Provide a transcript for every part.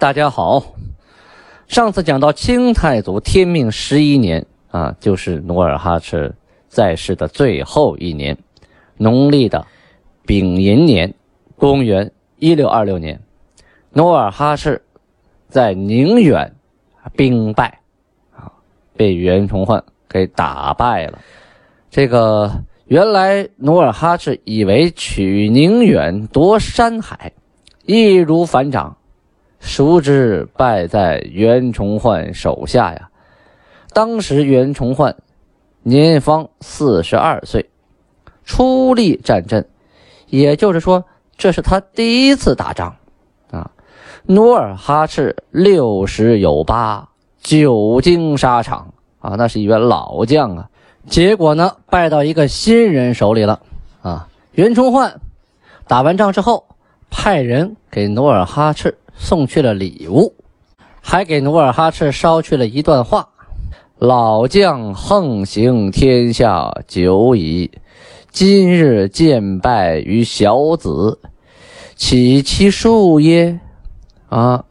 大家好。上次讲到清太祖天命十一年啊，就是努尔哈赤在世的最后一年，农历的丙寅年，公元一六二六年，努尔哈赤在宁远兵败，啊，被袁崇焕给打败了。这个原来努尔哈赤以为取宁远夺山海，易如反掌。孰知败在袁崇焕手下呀？当时袁崇焕年方四十二岁，出力战阵，也就是说，这是他第一次打仗啊。努尔哈赤六十有八，久经沙场啊，那是一员老将啊。结果呢，败到一个新人手里了啊。袁崇焕打完仗之后，派人给努尔哈赤。送去了礼物，还给努尔哈赤捎去了一段话：“老将横行天下久矣，今日见败于小子，岂其数耶？”啊，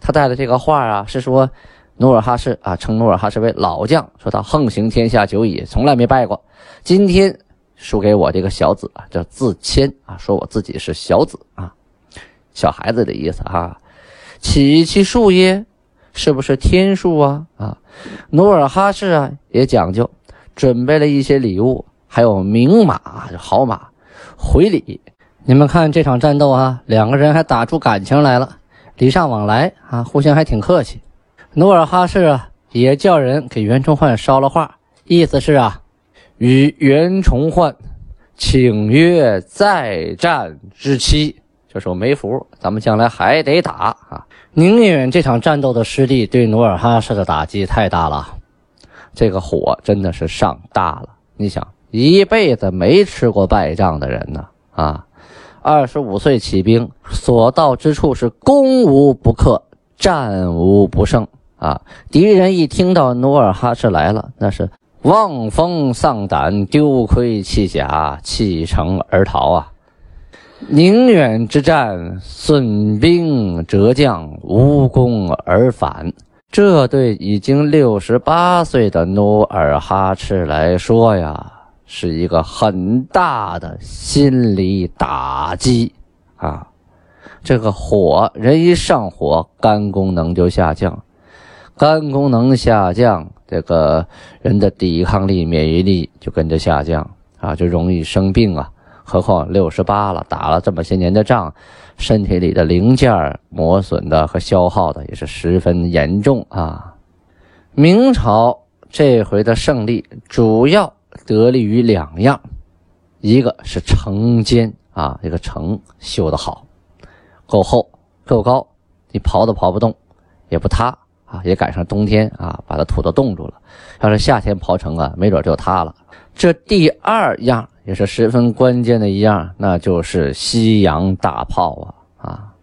他带的这个话啊，是说努尔哈赤啊，称努尔哈赤为老将，说他横行天下久矣，从来没败过。今天输给我这个小子啊，叫自谦啊，说我自己是小子啊，小孩子的意思哈。起其数耶？是不是天数啊？啊，努尔哈赤啊也讲究，准备了一些礼物，还有名马，好马，回礼。你们看这场战斗啊，两个人还打出感情来了，礼尚往来啊，互相还挺客气。努尔哈赤啊也叫人给袁崇焕捎了话，意思是啊，与袁崇焕请约再战之期。就说没福，咱们将来还得打啊！宁远这场战斗的失利，对努尔哈赤的打击太大了，这个火真的是上大了。你想，一辈子没吃过败仗的人呢，啊，二十五岁起兵，所到之处是攻无不克，战无不胜啊！敌人一听到努尔哈赤来了，那是望风丧胆，丢盔弃甲，弃城而逃啊！宁远之战，损兵折将，无功而返。这对已经六十八岁的努尔哈赤来说呀，是一个很大的心理打击啊！这个火人一上火，肝功能就下降，肝功能下降，这个人的抵抗力、免疫力就跟着下降啊，就容易生病啊。何况六十八了，打了这么些年的仗，身体里的零件磨损的和消耗的也是十分严重啊。明朝这回的胜利主要得力于两样，一个是城坚啊，这个城修得好，够厚够高，你刨都刨不动，也不塌啊，也赶上冬天啊，把它土都冻住了。要是夏天刨城啊，没准就塌了。这第二样。也是十分关键的一样，那就是西洋大炮啊！啊，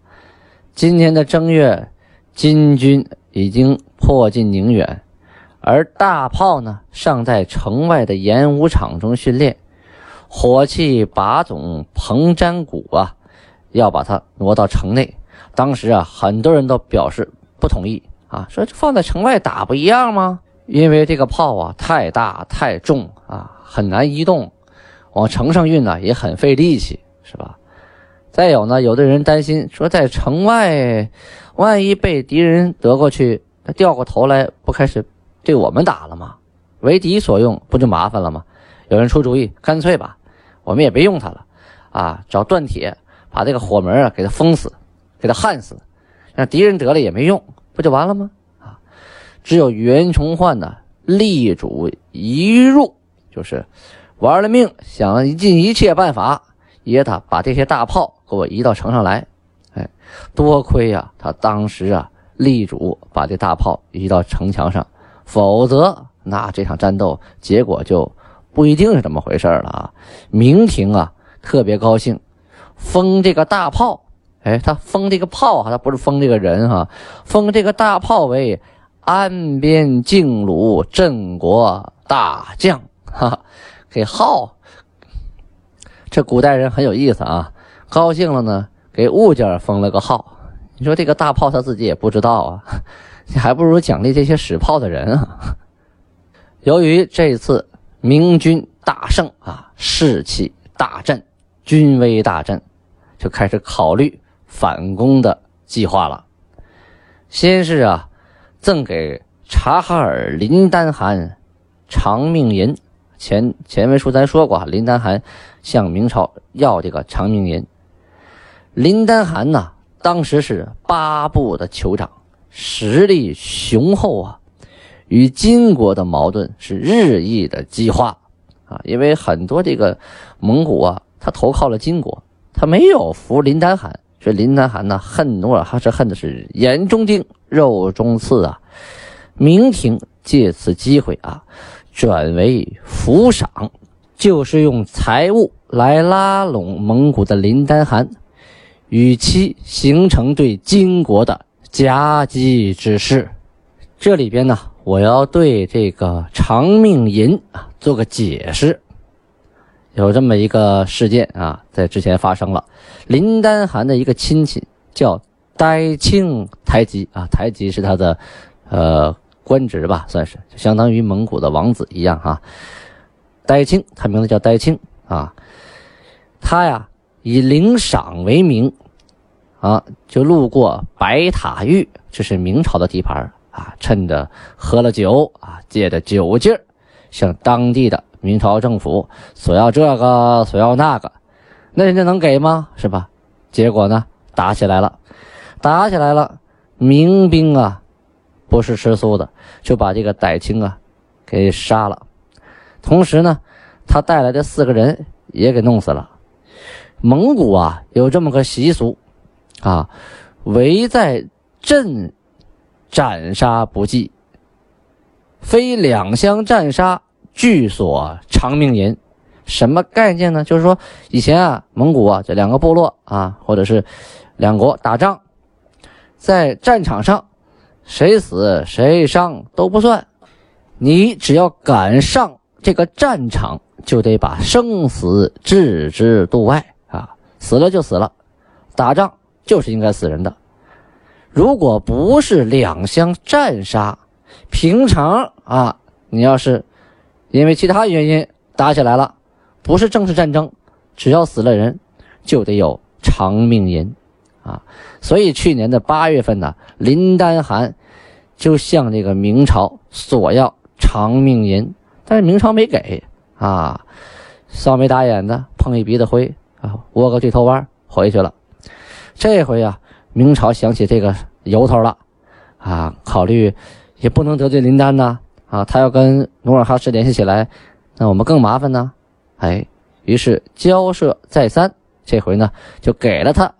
今年的正月，金军已经迫近宁远，而大炮呢尚在城外的演武场中训练。火器把总彭占谷啊，要把它挪到城内。当时啊，很多人都表示不同意啊，说放在城外打不一样吗？因为这个炮啊太大太重啊，很难移动。往城上运呢也很费力气，是吧？再有呢，有的人担心说，在城外，万一被敌人得过去，他掉过头来，不开始对我们打了吗？为敌所用，不就麻烦了吗？有人出主意，干脆吧，我们也别用它了，啊，找锻铁把这个火门啊给它封死，给它焊死，让敌人得了也没用，不就完了吗？啊，只有袁崇焕呢，力主一入，就是。玩了命，想尽一切办法也他把这些大炮给我移到城上来。哎，多亏呀，他当时啊力主把这大炮移到城墙上，否则那这场战斗结果就不一定是这么回事了啊！明廷啊特别高兴，封这个大炮，哎，他封这个炮啊，他不是封这个人哈，封这个大炮为安边靖鲁镇国大将，哈，给号。这古代人很有意思啊，高兴了呢，给物件封了个号。你说这个大炮他自己也不知道啊，你还不如奖励这些使炮的人啊。由于这次明军大胜啊，士气大振，军威大振，就开始考虑反攻的计划了。先是啊，赠给察哈尔林丹汗长命银。前前文书咱说过啊，林丹汗向明朝要这个长命银。林丹汗呢，当时是八部的酋长，实力雄厚啊，与金国的矛盾是日益的激化啊。因为很多这个蒙古啊，他投靠了金国，他没有服林丹汗，所以林丹汗呢恨努尔哈赤恨的是眼中钉、肉中刺啊。明廷借此机会啊。转为抚赏，就是用财物来拉拢蒙古的林丹汗，与其形成对金国的夹击之势。这里边呢，我要对这个长命银啊做个解释。有这么一个事件啊，在之前发生了，林丹汗的一个亲戚叫呆庆台吉啊，台吉是他的，呃。官职吧，算是就相当于蒙古的王子一样哈。呆青，他名字叫呆青啊。他呀以领赏为名啊，就路过白塔峪，这是明朝的地盘啊。趁着喝了酒啊，借着酒劲儿，向当地的明朝政府索要这个索要那个，那人家能给吗？是吧？结果呢，打起来了，打起来了，民兵啊。不是吃素的，就把这个傣青啊给杀了，同时呢，他带来的四个人也给弄死了。蒙古啊有这么个习俗啊，围在阵斩杀不计，非两相战杀俱所偿命银。什么概念呢？就是说以前啊，蒙古啊这两个部落啊，或者是两国打仗，在战场上。谁死谁伤都不算，你只要敢上这个战场，就得把生死置之度外啊！死了就死了，打仗就是应该死人的。如果不是两相战杀，平常啊，你要是因为其他原因打起来了，不是正式战争，只要死了人，就得有偿命银。啊，所以去年的八月份呢，林丹汗就向这个明朝索要长命银，但是明朝没给啊，扫眉打眼的，碰一鼻子灰啊，窝个对头弯回去了。这回啊，明朝想起这个由头了啊，考虑也不能得罪林丹呐啊，他要跟努尔哈赤联系起来，那我们更麻烦呢。哎，于是交涉再三，这回呢就给了他。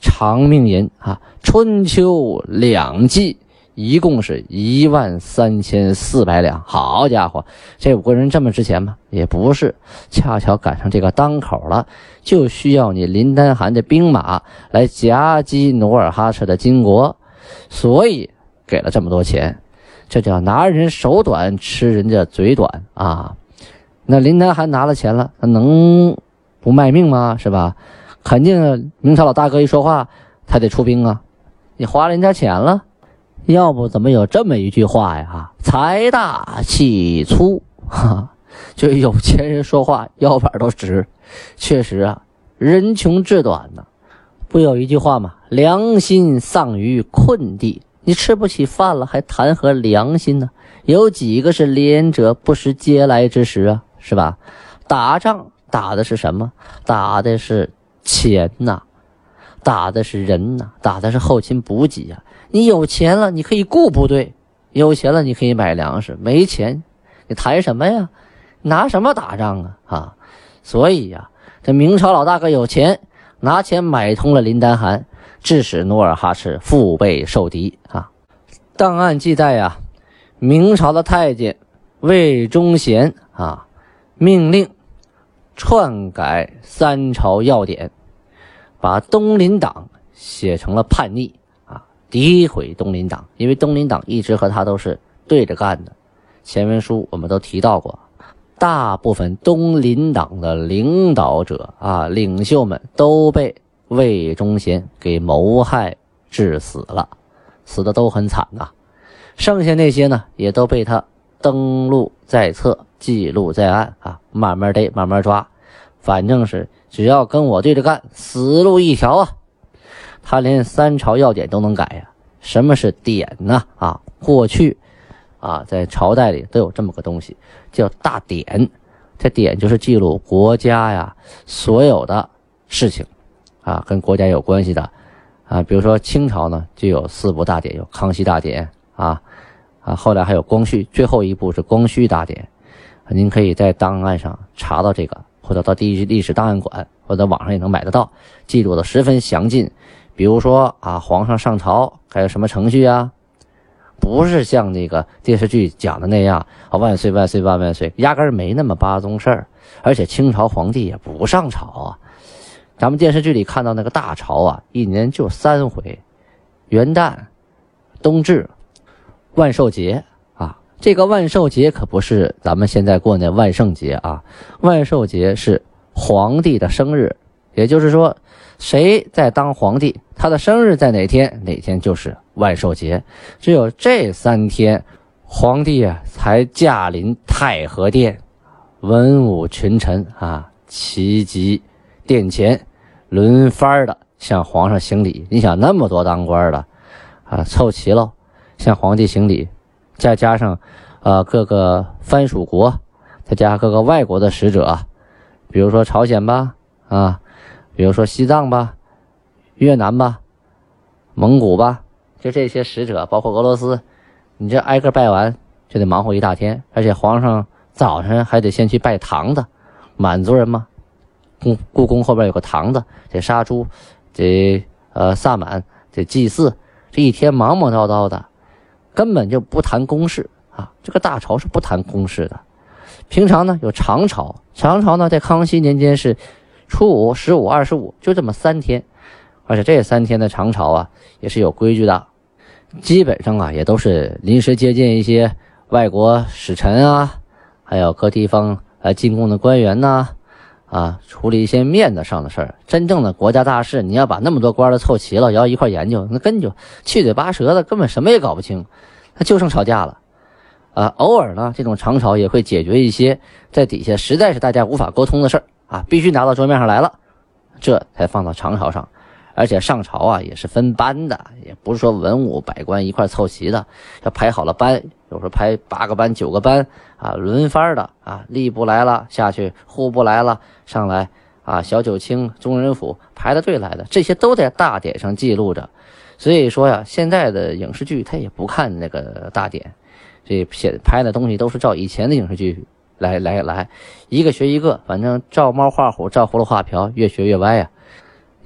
长命银啊，春秋两季，一共是一万三千四百两。好家伙，这五个人这么值钱吗？也不是，恰巧赶上这个当口了，就需要你林丹汗的兵马来夹击努尔哈赤的金国，所以给了这么多钱。这叫拿人手短，吃人家嘴短啊！那林丹汗拿了钱了，他能不卖命吗？是吧？肯定，明朝老大哥一说话，他得出兵啊！你花人家钱了，要不怎么有这么一句话呀？财大气粗，哈，就有钱人说话腰板都直。确实啊，人穷志短呢。不有一句话吗？良心丧于困地。你吃不起饭了，还谈何良心呢？有几个是廉者不食嗟来之食啊？是吧？打仗打的是什么？打的是。钱呐，打的是人呐，打的是后勤补给呀。你有钱了，你可以雇部队；有钱了，你可以买粮食；没钱，你谈什么呀？拿什么打仗啊？啊！所以呀，这明朝老大哥有钱，拿钱买通了林丹汗，致使努尔哈赤腹背受敌啊。档案记载呀，明朝的太监魏忠贤啊，命令篡改三朝要点，把东林党写成了叛逆啊，诋毁东林党，因为东林党一直和他都是对着干的。前文书我们都提到过，大部分东林党的领导者啊、领袖们都被魏忠贤给谋害致死了。死的都很惨呐，剩下那些呢，也都被他登录在册、记录在案啊，慢慢逮，慢慢抓，反正是只要跟我对着干，死路一条啊。他连三朝要典都能改呀。什么是典呢？啊，过去啊，在朝代里都有这么个东西，叫大典。这典就是记录国家呀所有的事情啊，跟国家有关系的。啊，比如说清朝呢，就有四部大典，有康熙大典啊，啊，后来还有光绪，最后一部是光绪大典。您可以在档案上查到这个，或者到第一历史档案馆，或者网上也能买得到，记录的十分详尽。比如说啊，皇上上朝该有什么程序啊？不是像那个电视剧讲的那样啊，万岁万岁万万岁，压根儿没那么八宗事儿。而且清朝皇帝也不上朝啊。咱们电视剧里看到那个大朝啊，一年就三回：元旦、冬至、万寿节。这个万寿节可不是咱们现在过那万圣节啊，万寿节是皇帝的生日，也就是说，谁在当皇帝，他的生日在哪天，哪天就是万寿节。只有这三天，皇帝啊才驾临太和殿，文武群臣啊齐集殿前。轮番的向皇上行礼，你想那么多当官的，啊，凑齐了向皇帝行礼，再加上，呃，各个藩属国，再加上各个外国的使者，比如说朝鲜吧，啊，比如说西藏吧，越南吧，蒙古吧，就这些使者，包括俄罗斯，你这挨个拜完就得忙活一大天，而且皇上早晨还得先去拜堂子，满族人嘛。故故宫后边有个堂子，得杀猪，得呃萨满，得祭祀，这一天忙忙叨叨的，根本就不谈公事啊。这个大朝是不谈公事的。平常呢有长朝，长朝呢在康熙年间是初五、十五、二十五，就这么三天，而且这三天的长朝啊也是有规矩的，基本上啊也都是临时接见一些外国使臣啊，还有各地方来进贡的官员呐。啊处理一些面子上的事儿，真正的国家大事，你要把那么多官都凑齐了，要一块研究，那根本就七嘴八舌的，根本什么也搞不清，那就剩吵架了。啊，偶尔呢，这种长吵也会解决一些在底下实在是大家无法沟通的事儿啊，必须拿到桌面上来了，这才放到长吵上。而且上朝啊也是分班的，也不是说文武百官一块凑齐的，要排好了班，有时候排八个班、九个班啊，轮番的啊，吏部来了下去，户部来了上来啊，小九卿、中人府排着队来的，这些都在大典上记录着。所以说呀，现在的影视剧他也不看那个大典，这写拍的东西都是照以前的影视剧来来来，一个学一个，反正照猫画虎，照葫芦画瓢，越学越歪呀。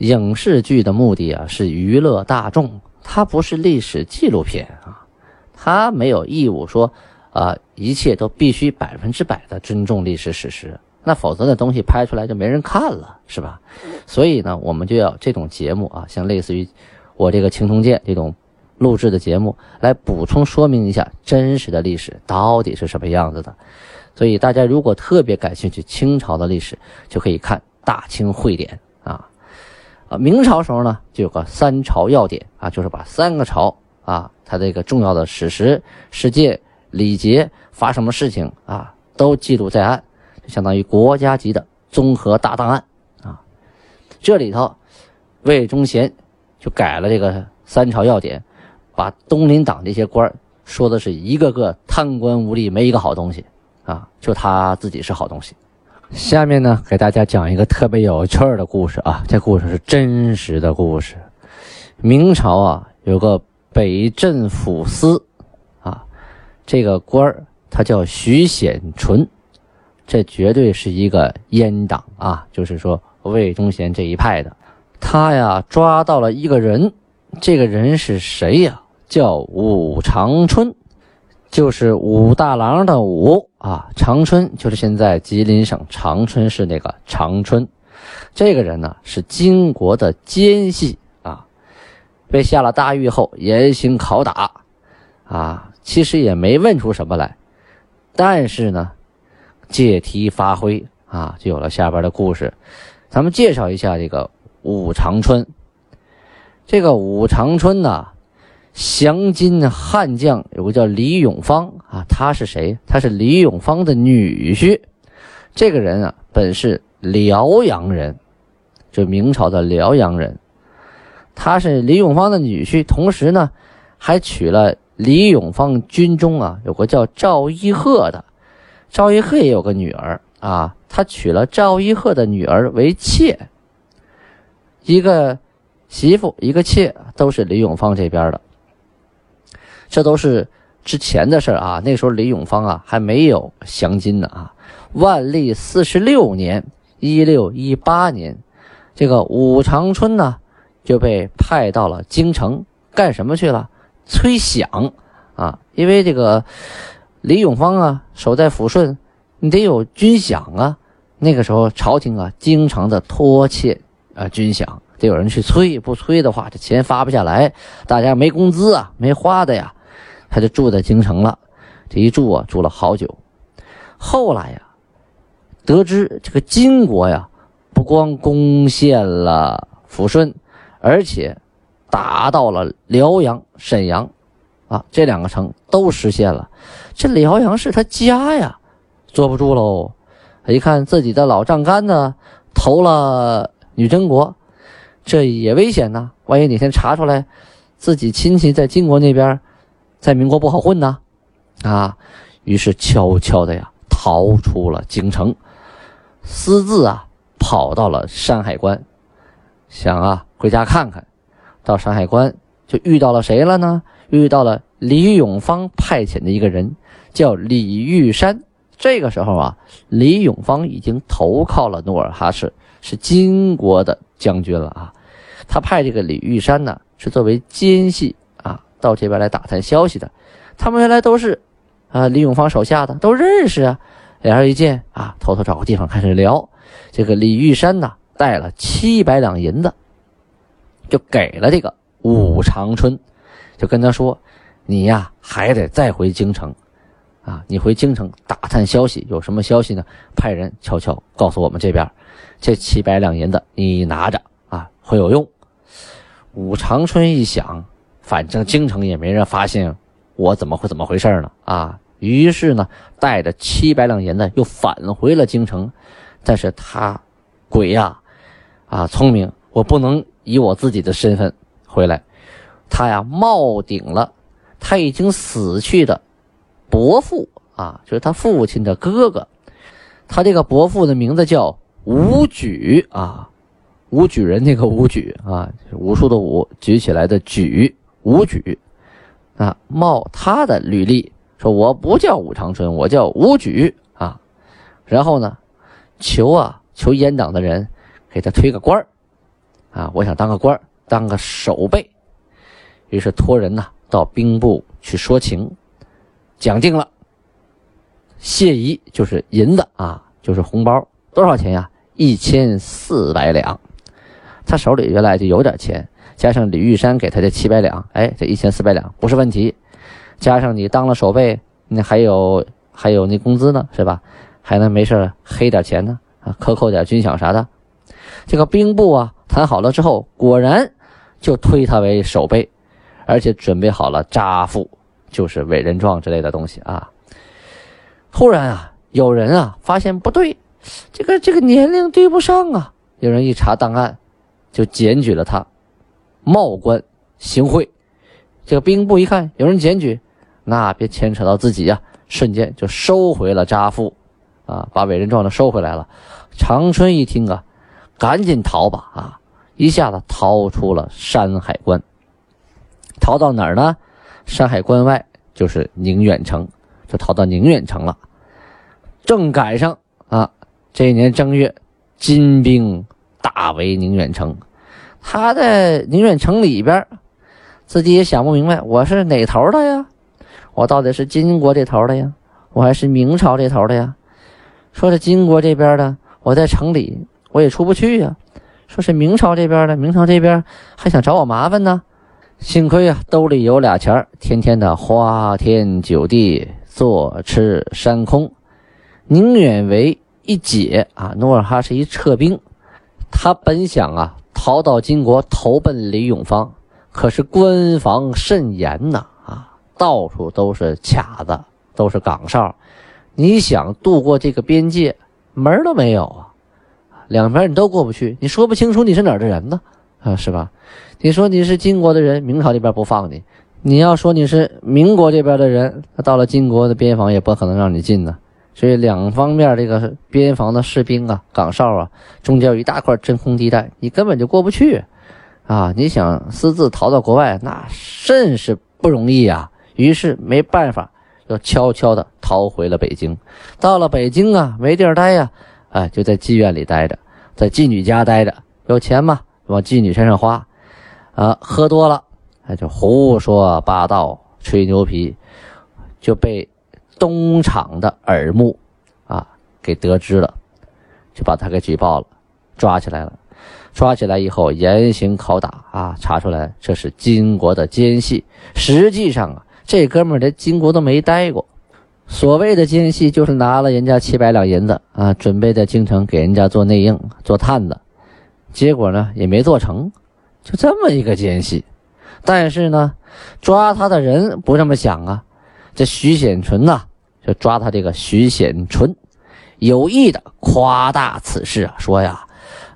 影视剧的目的啊是娱乐大众，它不是历史纪录片啊，它没有义务说啊一切都必须百分之百的尊重历史史实，那否则那东西拍出来就没人看了，是吧？所以呢，我们就要这种节目啊，像类似于我这个青铜剑这种录制的节目，来补充说明一下真实的历史到底是什么样子的。所以大家如果特别感兴趣清朝的历史，就可以看《大清会典》啊。明朝时候呢，就有个三朝要典啊，就是把三个朝啊，它这个重要的史实、事件、礼节发生的事情啊，都记录在案，就相当于国家级的综合大档案啊。这里头，魏忠贤就改了这个三朝要典，把东林党这些官说的是一个个贪官污吏，没一个好东西啊，就他自己是好东西。下面呢，给大家讲一个特别有趣的故事啊！这故事是真实的故事。明朝啊，有个北镇抚司啊，这个官儿他叫徐显纯，这绝对是一个阉党啊，就是说魏忠贤这一派的。他呀抓到了一个人，这个人是谁呀？叫武长春，就是武大郎的武啊。长春就是现在吉林省长春市那个长春。这个人呢是金国的奸细啊，被下了大狱后严刑拷打啊，其实也没问出什么来，但是呢，借题发挥啊，就有了下边的故事。咱们介绍一下这个武长春。这个武长春呢，降金悍将有个叫李永芳啊，他是谁？他是李永芳的女婿。这个人啊，本是辽阳人，就明朝的辽阳人。他是李永芳的女婿，同时呢，还娶了李永芳军中啊有个叫赵一鹤的。赵一鹤也有个女儿啊，他娶了赵一鹤的女儿为妾。一个。媳妇一个妾都是李永芳这边的，这都是之前的事啊。那时候李永芳啊还没有降金呢啊。万历四十六年（一六一八年），这个武长春呢就被派到了京城干什么去了？催饷啊！因为这个李永芳啊守在抚顺，你得有军饷啊。那个时候朝廷啊经常的拖欠啊军饷。得有人去催，不催的话，这钱发不下来，大家没工资啊，没花的呀，他就住在京城了。这一住啊，住了好久。后来呀，得知这个金国呀，不光攻陷了抚顺，而且打到了辽阳、沈阳，啊，这两个城都实现了。这辽阳是他家呀，坐不住喽。一看自己的老丈杆呢，投了女真国。这也危险呐！万一哪天查出来，自己亲戚在金国那边，在民国不好混呢，啊！于是悄悄的呀，逃出了京城，私自啊，跑到了山海关，想啊回家看看。到山海关就遇到了谁了呢？遇到了李永芳派遣的一个人，叫李玉山。这个时候啊，李永芳已经投靠了努尔哈赤，是金国的。将军了啊，他派这个李玉山呢，是作为奸细，到这边来打探消息的。他们原来都是啊李永芳手下的，都认识啊。两人一见啊，偷偷找个地方开始聊。这个李玉山呢，带了七百两银子，就给了这个武长春，就跟他说：“你呀，还得再回京城啊，你回京城打探消息，有什么消息呢？派人悄悄告诉我们这边。”这七百两银子你拿着啊，会有用。武长春一想，反正京城也没人发现，我怎么会怎么回事呢？啊，于是呢，带着七百两银子又返回了京城。但是他鬼呀，啊，聪明，我不能以我自己的身份回来。他呀，冒顶了他已经死去的伯父啊，就是他父亲的哥哥。他这个伯父的名字叫。武举啊，武举人那个武举啊，武术的武，举起来的举，武举啊，冒他的履历说我不叫武长春，我叫武举啊。然后呢，求啊求阉党的人给他推个官啊，我想当个官，当个守备。于是托人呐到兵部去说情，讲定了，谢仪就是银子啊，就是红包，多少钱呀？一千四百两，他手里原来就有点钱，加上李玉山给他的七百两，哎，这一千四百两不是问题。加上你当了守备，那还有还有那工资呢，是吧？还能没事黑点钱呢，啊，克扣点军饷啥的。这个兵部啊，谈好了之后，果然就推他为守备，而且准备好了扎付，就是委任状之类的东西啊。突然啊，有人啊发现不对。这个这个年龄对不上啊！有人一查档案，就检举了他，冒官行贿。这个兵部一看有人检举，那别牵扯到自己呀，瞬间就收回了扎付，啊，把委任状都收回来了。长春一听啊，赶紧逃吧啊！一下子逃出了山海关，逃到哪儿呢？山海关外就是宁远城，就逃到宁远城了。正赶上啊。这一年正月，金兵大围宁远城。他在宁远城里边，自己也想不明白，我是哪头的呀？我到底是金国这头的呀，我还是明朝这头的呀？说是金国这边的，我在城里我也出不去呀。说是明朝这边的，明朝这边还想找我麻烦呢。幸亏啊，兜里有俩钱天天的花天酒地，坐吃山空。宁远为一解啊，努尔哈赤一撤兵，他本想啊逃到金国投奔李永芳，可是关防甚严呐啊，到处都是卡子，都是岗哨，你想渡过这个边界门都没有啊，两边你都过不去，你说不清楚你是哪儿的人呢啊，是吧？你说你是金国的人，明朝这边不放你；你要说你是民国这边的人，那到了金国的边防也不可能让你进呢。所以两方面这个边防的士兵啊、岗哨啊，中间有一大块真空地带，你根本就过不去啊！你想私自逃到国外，那甚是不容易啊。于是没办法，就悄悄的逃回了北京。到了北京啊，没地儿待呀，哎，就在妓院里待着，在妓女家待着，有钱嘛，往妓女身上花。啊，喝多了，他就胡说八道、吹牛皮，就被东厂的耳目啊给得知了，就把他给举报了，抓起来了。抓起来以后严刑拷打啊，查出来这是金国的奸细。实际上啊，这哥们连金国都没待过。所谓的奸细，就是拿了人家七百两银子啊，准备在京城给人家做内应、做探子，结果呢也没做成。就这么一个奸细，但是呢，抓他的人不这么想啊。这徐显纯呐，就抓他这个徐显纯，有意的夸大此事啊，说呀：“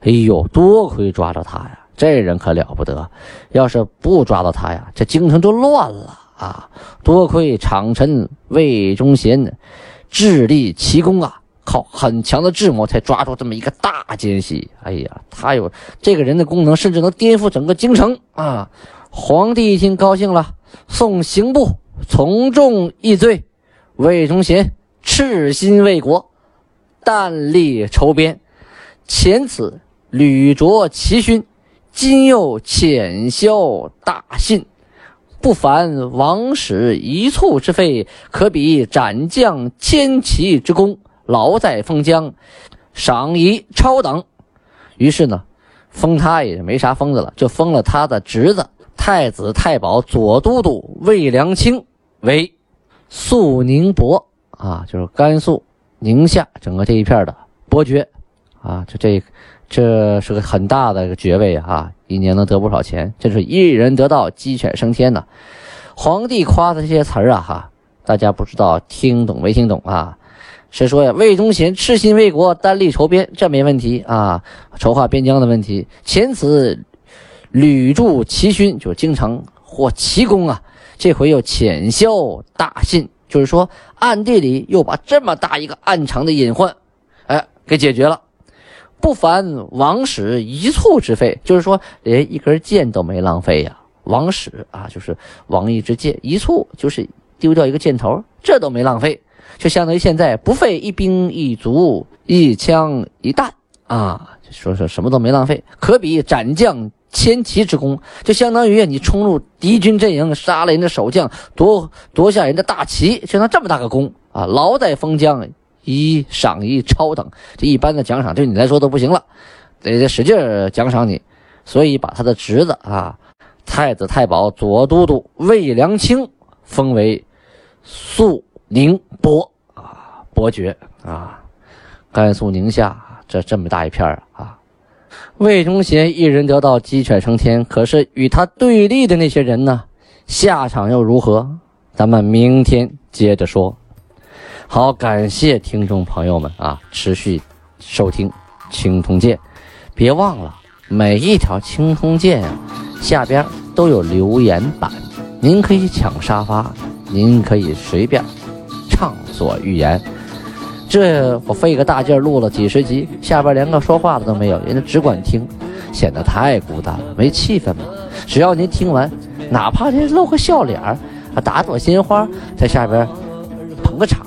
哎呦，多亏抓着他呀，这人可了不得。要是不抓到他呀，这京城就乱了啊！多亏长臣魏忠贤智立奇功啊。”靠很强的智谋才抓住这么一个大奸细，哎呀，他有这个人的功能，甚至能颠覆整个京城啊！皇帝一听高兴了，送刑部从重议罪，魏忠贤赤心为国，但立筹边，前此屡着奇勋，今又浅销大信，不凡王室一簇之费，可比斩将千骑之功。劳在封疆，赏仪超等。于是呢，封他也没啥封的了，就封了他的侄子太子太保左都督魏良卿为肃宁伯啊，就是甘肃宁夏整个这一片的伯爵啊。这这这是个很大的一个爵位啊，一年能得不少钱。这是一人得道，鸡犬升天呐。皇帝夸的这些词啊，哈，大家不知道听懂没听懂啊？是说呀，魏忠贤赤心为国，单立筹边，这没问题啊。筹划边疆的问题，前此屡著奇勋，就是经常获奇功啊。这回又浅笑大信，就是说暗地里又把这么大一个暗藏的隐患，哎，给解决了，不凡王室一簇之费，就是说连一根箭都没浪费呀。王室啊，就是王一之箭，一簇就是丢掉一个箭头，这都没浪费。就相当于现在不费一兵一卒一枪一弹啊，说说什么都没浪费，可比斩将千骑之功。就相当于你冲入敌军阵营，杀了人的守将，夺夺下人的大旗，相当这么大个功啊！劳在封疆，一赏一超等，这一般的奖赏对你来说都不行了，得得使劲奖赏你。所以把他的侄子啊，太子太保左都督魏良卿封为肃。宁伯啊，伯爵啊，甘肃宁夏这这么大一片啊，魏忠贤一人得道，鸡犬升天。可是与他对立的那些人呢，下场又如何？咱们明天接着说。好，感谢听众朋友们啊，持续收听《青铜剑》，别忘了每一条《青铜剑》啊下边都有留言板，您可以抢沙发，您可以随便。畅所欲言，这我费个大劲录了几十集，下边连个说话的都没有，人家只管听，显得太孤单了，没气氛嘛。只要您听完，哪怕您露个笑脸儿，打朵鲜花，在下边捧个场。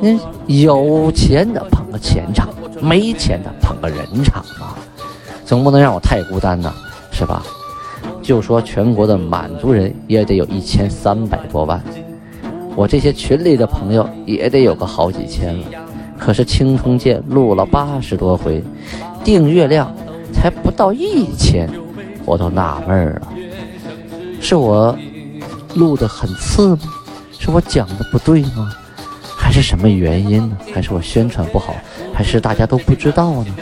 您有钱的捧个钱场，没钱的捧个人场嘛，总不能让我太孤单呐，是吧？就说全国的满族人也得有一千三百多万，我这些群里的朋友也得有个好几千了。可是青铜剑录了八十多回，订阅量才不到一千，我都纳闷了，是我录的很次吗？是我讲的不对吗？还是什么原因呢？还是我宣传不好？还是大家都不知道呢？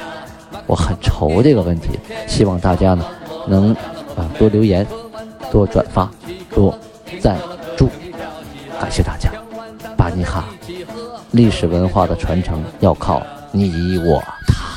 我很愁这个问题，希望大家呢能啊多留言、多转发、多赞，感谢大家！巴尼哈历史文化的传承要靠你我他。